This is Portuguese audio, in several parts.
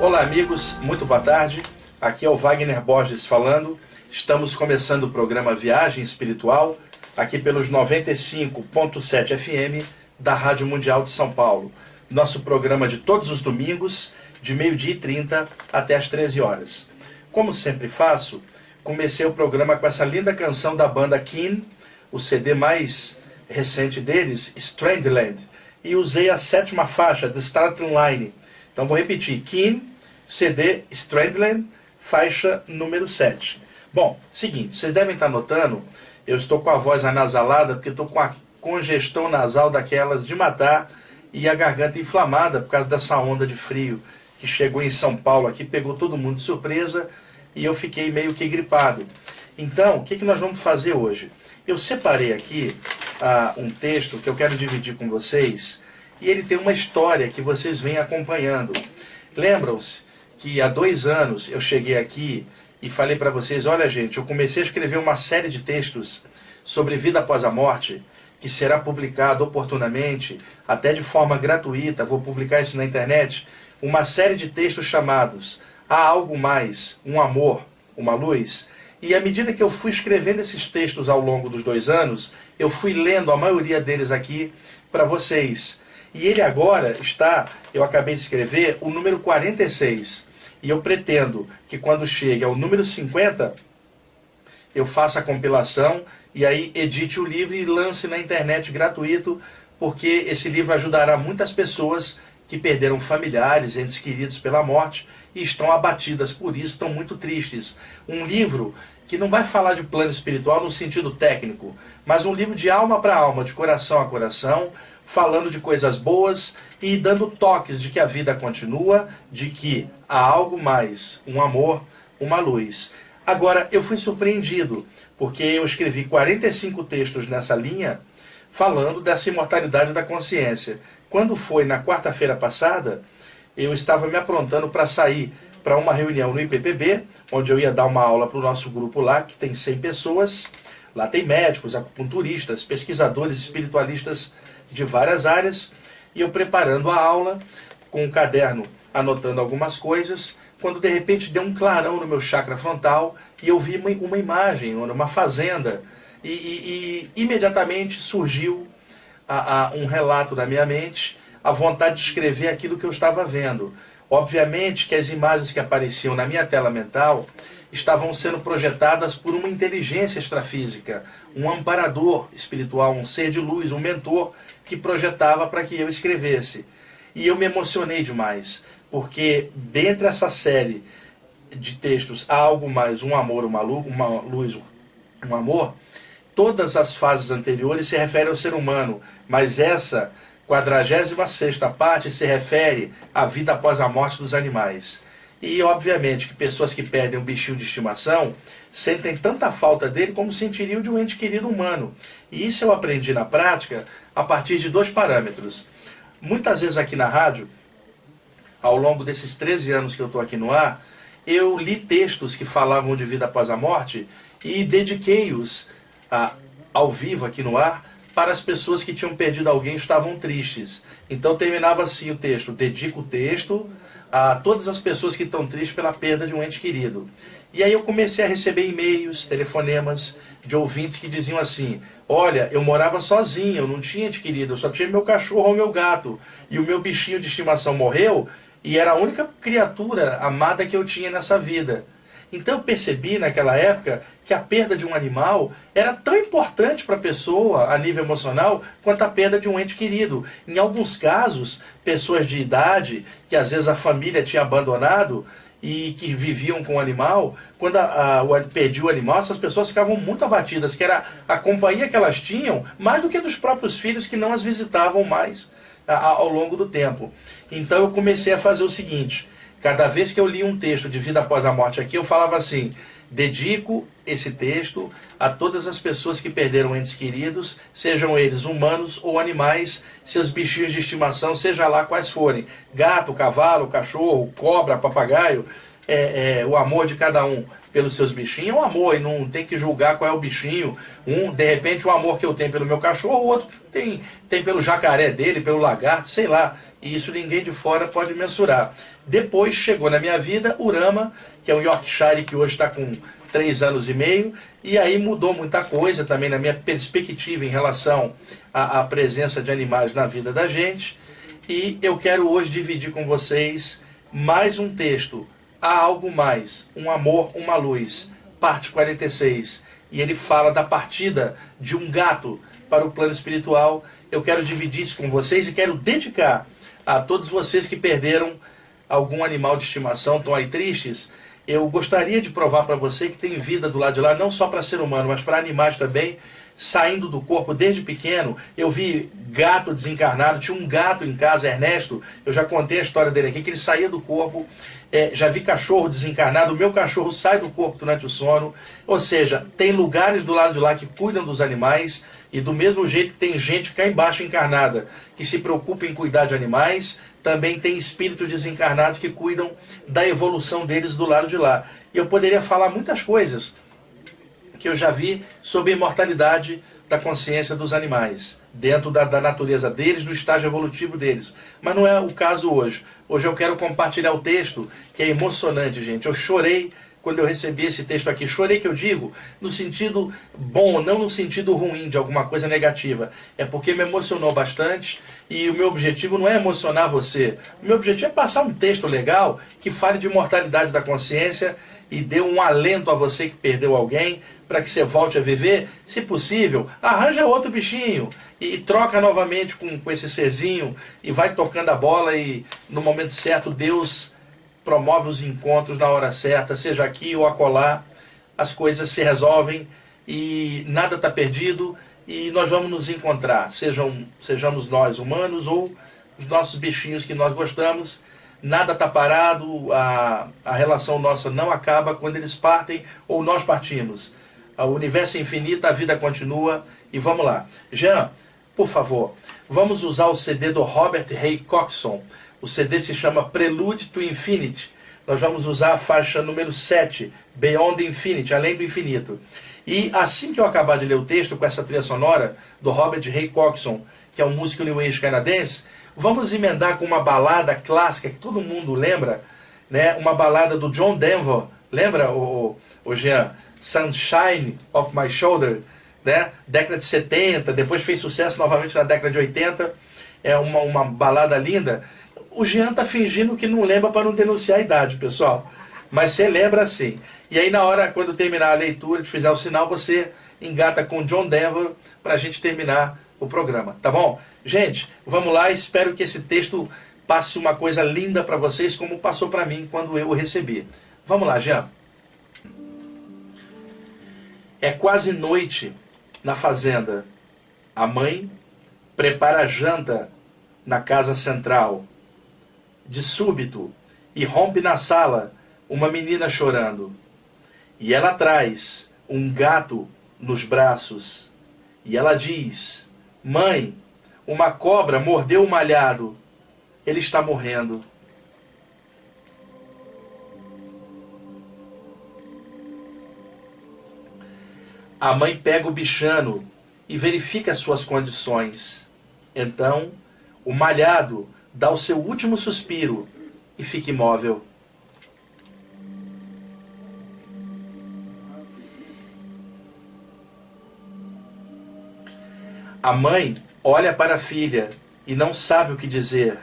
Olá, amigos, muito boa tarde. Aqui é o Wagner Borges falando. Estamos começando o programa Viagem Espiritual, aqui pelos 95.7 FM da Rádio Mundial de São Paulo. Nosso programa de todos os domingos, de meio-dia e 30 até as 13 horas. Como sempre faço, comecei o programa com essa linda canção da banda Keen, o CD mais recente deles, Strandland, e usei a sétima faixa, The Starting Line. Então vou repetir, Keen, CD Strandland, faixa número 7. Bom, seguinte, vocês devem estar notando, eu estou com a voz anasalada porque estou com a congestão nasal daquelas de matar e a garganta inflamada por causa dessa onda de frio que chegou em São Paulo aqui, pegou todo mundo de surpresa e eu fiquei meio que gripado. Então, o que, que nós vamos fazer hoje? Eu separei aqui uh, um texto que eu quero dividir com vocês e ele tem uma história que vocês vêm acompanhando. Lembram-se que há dois anos eu cheguei aqui e falei para vocês: olha, gente, eu comecei a escrever uma série de textos sobre vida após a morte, que será publicado oportunamente, até de forma gratuita, vou publicar isso na internet, uma série de textos chamados Há Algo Mais, Um Amor, Uma Luz. E à medida que eu fui escrevendo esses textos ao longo dos dois anos, eu fui lendo a maioria deles aqui para vocês. E ele agora está, eu acabei de escrever, o número 46. E eu pretendo que quando chegue ao número 50, eu faça a compilação e aí edite o livro e lance na internet gratuito, porque esse livro ajudará muitas pessoas que perderam familiares, entes queridos pela morte e estão abatidas por isso, estão muito tristes. Um livro que não vai falar de plano espiritual no sentido técnico, mas um livro de alma para alma, de coração a coração, falando de coisas boas e dando toques de que a vida continua, de que há algo mais, um amor, uma luz. Agora, eu fui surpreendido, porque eu escrevi 45 textos nessa linha falando dessa imortalidade da consciência. Quando foi na quarta-feira passada, eu estava me aprontando para sair para uma reunião no IPPB, onde eu ia dar uma aula para o nosso grupo lá, que tem 100 pessoas. Lá tem médicos, acupunturistas, pesquisadores, espiritualistas de várias áreas, e eu preparando a aula com um caderno anotando algumas coisas, quando de repente deu um clarão no meu chakra frontal e eu vi uma, uma imagem, uma fazenda, e, e, e imediatamente surgiu a, a, um relato na minha mente, a vontade de escrever aquilo que eu estava vendo. Obviamente que as imagens que apareciam na minha tela mental estavam sendo projetadas por uma inteligência extrafísica, um amparador espiritual, um ser de luz, um mentor que projetava para que eu escrevesse. E eu me emocionei demais, porque dentro dessa série de textos há algo mais, um amor, uma luz, uma luz, um amor, todas as fases anteriores se referem ao ser humano, mas essa 46 parte se refere à vida após a morte dos animais. E, obviamente, que pessoas que perdem um bichinho de estimação sentem tanta falta dele como sentiriam de um ente querido humano. E isso eu aprendi na prática a partir de dois parâmetros. Muitas vezes aqui na rádio, ao longo desses 13 anos que eu estou aqui no ar, eu li textos que falavam de vida após a morte e dediquei-os ao vivo aqui no ar para as pessoas que tinham perdido alguém estavam tristes. Então terminava assim o texto: dedico o texto a todas as pessoas que estão tristes pela perda de um ente querido. E aí eu comecei a receber e-mails, telefonemas de ouvintes que diziam assim: Olha, eu morava sozinho, eu não tinha ente querido, eu só tinha meu cachorro ou meu gato. E o meu bichinho de estimação morreu e era a única criatura amada que eu tinha nessa vida. Então eu percebi naquela época que a perda de um animal era tão importante para a pessoa a nível emocional quanto a perda de um ente querido. Em alguns casos, pessoas de idade, que às vezes a família tinha abandonado e que viviam com o animal, quando a, a, perdi o animal, essas pessoas ficavam muito abatidas, que era a companhia que elas tinham, mais do que dos próprios filhos que não as visitavam mais a, ao longo do tempo. Então eu comecei a fazer o seguinte Cada vez que eu li um texto de vida após a morte aqui, eu falava assim: dedico esse texto a todas as pessoas que perderam entes queridos, sejam eles humanos ou animais, seus bichinhos de estimação, seja lá quais forem gato, cavalo, cachorro, cobra, papagaio. É, é, o amor de cada um pelos seus bichinhos é um amor, e não tem que julgar qual é o bichinho. Um, de repente, o amor que eu tenho pelo meu cachorro, o outro tem, tem pelo jacaré dele, pelo lagarto, sei lá. E isso ninguém de fora pode mensurar. Depois chegou na minha vida Urama, que é um Yorkshire que hoje está com três anos e meio, e aí mudou muita coisa também na minha perspectiva em relação à, à presença de animais na vida da gente. E eu quero hoje dividir com vocês mais um texto, Há Algo Mais, Um Amor, Uma Luz, parte 46. E ele fala da partida de um gato para o plano espiritual. Eu quero dividir isso com vocês e quero dedicar a todos vocês que perderam algum animal de estimação, estão aí tristes eu gostaria de provar para você que tem vida do lado de lá, não só para ser humano, mas para animais também, saindo do corpo desde pequeno. Eu vi gato desencarnado, tinha um gato em casa, Ernesto, eu já contei a história dele aqui, que ele saía do corpo. É, já vi cachorro desencarnado, o meu cachorro sai do corpo durante o sono. Ou seja, tem lugares do lado de lá que cuidam dos animais, e do mesmo jeito que tem gente cá embaixo encarnada que se preocupa em cuidar de animais, também tem espíritos desencarnados que cuidam da evolução deles do lado de lá. E eu poderia falar muitas coisas que eu já vi sobre a imortalidade da consciência dos animais, dentro da, da natureza deles, do estágio evolutivo deles. Mas não é o caso hoje. Hoje eu quero compartilhar o texto que é emocionante, gente. Eu chorei quando eu recebi esse texto aqui. Chorei que eu digo no sentido bom, não no sentido ruim de alguma coisa negativa. É porque me emocionou bastante e o meu objetivo não é emocionar você. O meu objetivo é passar um texto legal que fale de mortalidade da consciência e dê um alento a você que perdeu alguém para que você volte a viver. Se possível, arranja outro bichinho e, e troca novamente com, com esse serzinho e vai tocando a bola e no momento certo Deus promove os encontros na hora certa, seja aqui ou acolá, as coisas se resolvem e nada está perdido e nós vamos nos encontrar, sejam, sejamos nós humanos ou os nossos bichinhos que nós gostamos. Nada está parado, a, a relação nossa não acaba quando eles partem ou nós partimos. O universo é infinito, a vida continua e vamos lá. Jean, por favor, vamos usar o CD do Robert Ray Coxon, o CD se chama Prelude to Infinity. Nós vamos usar a faixa número 7, Beyond Infinity, Além do Infinito. E assim que eu acabar de ler o texto com essa trilha sonora do Robert Ray Coxon, que é um músico New Age canadense, vamos emendar com uma balada clássica que todo mundo lembra, né? uma balada do John Denver, lembra, o, o Jean? Sunshine of My Shoulder, né? década de 70, depois fez sucesso novamente na década de 80, é uma, uma balada linda o Jean tá fingindo que não lembra para não denunciar a idade, pessoal. Mas você lembra sim. E aí, na hora, quando terminar a leitura, de fizer o sinal, você engata com John Denver para a gente terminar o programa, tá bom? Gente, vamos lá. Espero que esse texto passe uma coisa linda para vocês, como passou para mim quando eu o recebi. Vamos lá, Jean. É quase noite na fazenda. A mãe prepara a janta na casa central de súbito, e rompe na sala uma menina chorando. E ela traz um gato nos braços. E ela diz: Mãe, uma cobra mordeu o malhado. Ele está morrendo. A mãe pega o bichano e verifica as suas condições. Então, o malhado dá o seu último suspiro e fica imóvel. A mãe olha para a filha e não sabe o que dizer.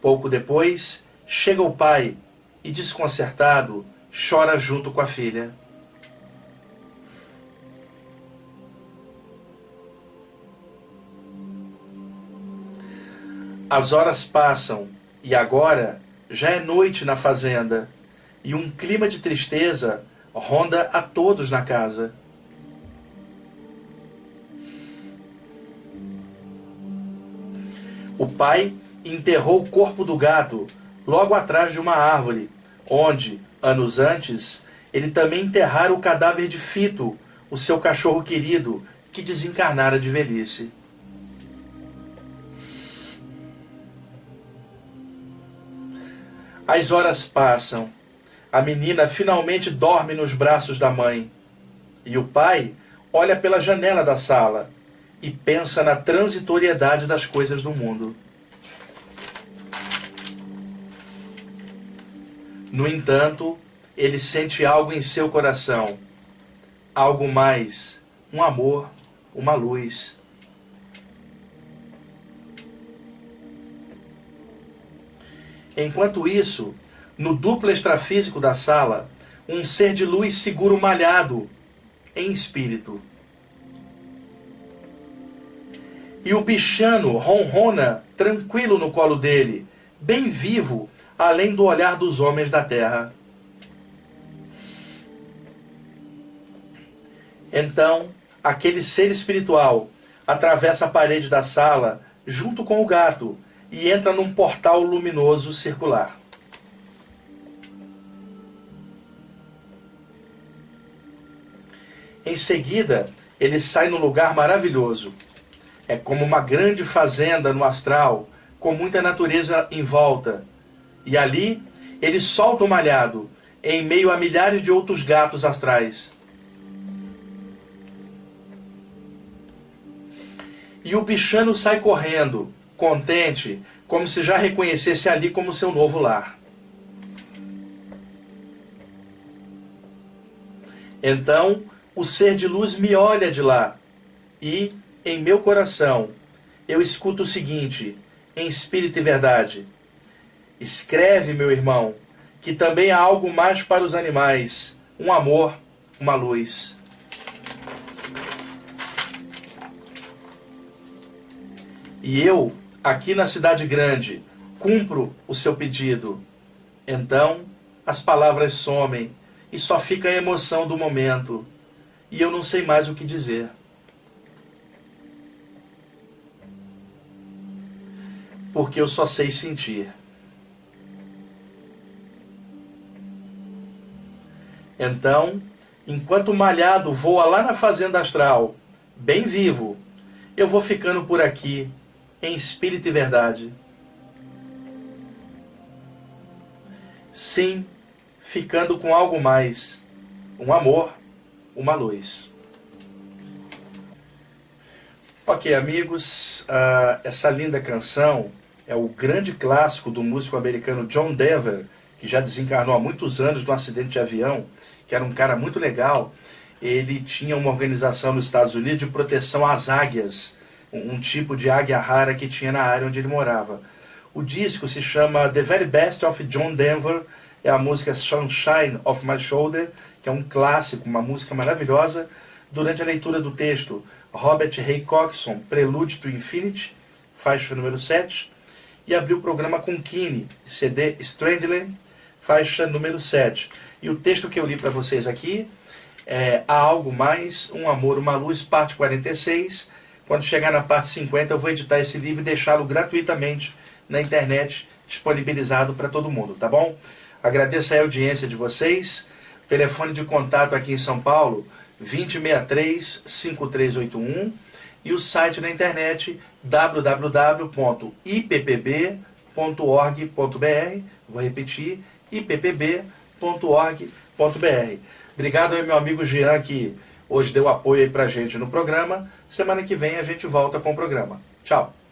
Pouco depois, chega o pai e, desconcertado, chora junto com a filha. As horas passam e agora já é noite na fazenda e um clima de tristeza ronda a todos na casa. O pai enterrou o corpo do gato logo atrás de uma árvore, onde, anos antes, ele também enterrara o cadáver de Fito, o seu cachorro querido, que desencarnara de velhice. As horas passam, A menina finalmente dorme nos braços da mãe. E o pai olha pela janela da sala e pensa na transitoriedade das coisas do mundo. No entanto, ele sente algo em seu coração, algo mais, um amor, uma luz. Enquanto isso, no duplo extrafísico da sala, um ser de luz segura o malhado em espírito. E o bichano ronrona tranquilo no colo dele, bem vivo, além do olhar dos homens da terra. Então, aquele ser espiritual atravessa a parede da sala junto com o gato e entra num portal luminoso circular. Em seguida, ele sai num lugar maravilhoso. É como uma grande fazenda no astral, com muita natureza em volta. E ali, ele solta o malhado, em meio a milhares de outros gatos astrais. E o bichano sai correndo, contente, como se já reconhecesse ali como seu novo lar. Então, o ser de luz me olha de lá e, em meu coração, eu escuto o seguinte, em espírito e verdade: Escreve, meu irmão, que também há algo mais para os animais, um amor, uma luz. E eu, aqui na cidade grande, cumpro o seu pedido. Então, as palavras somem e só fica a emoção do momento e eu não sei mais o que dizer. Porque eu só sei sentir. Então, enquanto o malhado voa lá na fazenda astral, bem vivo, eu vou ficando por aqui, em espírito e verdade. Sim, ficando com algo mais, um amor uma luz. Ok, amigos, uh, essa linda canção é o grande clássico do músico americano John Denver, que já desencarnou há muitos anos num acidente de avião, que era um cara muito legal. Ele tinha uma organização nos Estados Unidos de proteção às águias, um, um tipo de águia rara que tinha na área onde ele morava. O disco se chama The Very Best of John Denver, é a música Sunshine of My Shoulder, que é um clássico, uma música maravilhosa. Durante a leitura do texto, Robert Ray Coxon, Prelude to Infinity, faixa número 7, e abriu o programa com Kine, CD Strandland, faixa número 7. E o texto que eu li para vocês aqui é Há Algo Mais, Um Amor, Uma Luz, parte 46. Quando chegar na parte 50, eu vou editar esse livro e deixá-lo gratuitamente na internet, disponibilizado para todo mundo, tá bom? Agradeço a audiência de vocês. Telefone de contato aqui em São Paulo, 2063-5381 e o site na internet www.ippb.org.br. Vou repetir, ippb.org.br. Obrigado aí, meu amigo Jean, que hoje deu apoio aí pra gente no programa. Semana que vem a gente volta com o programa. Tchau!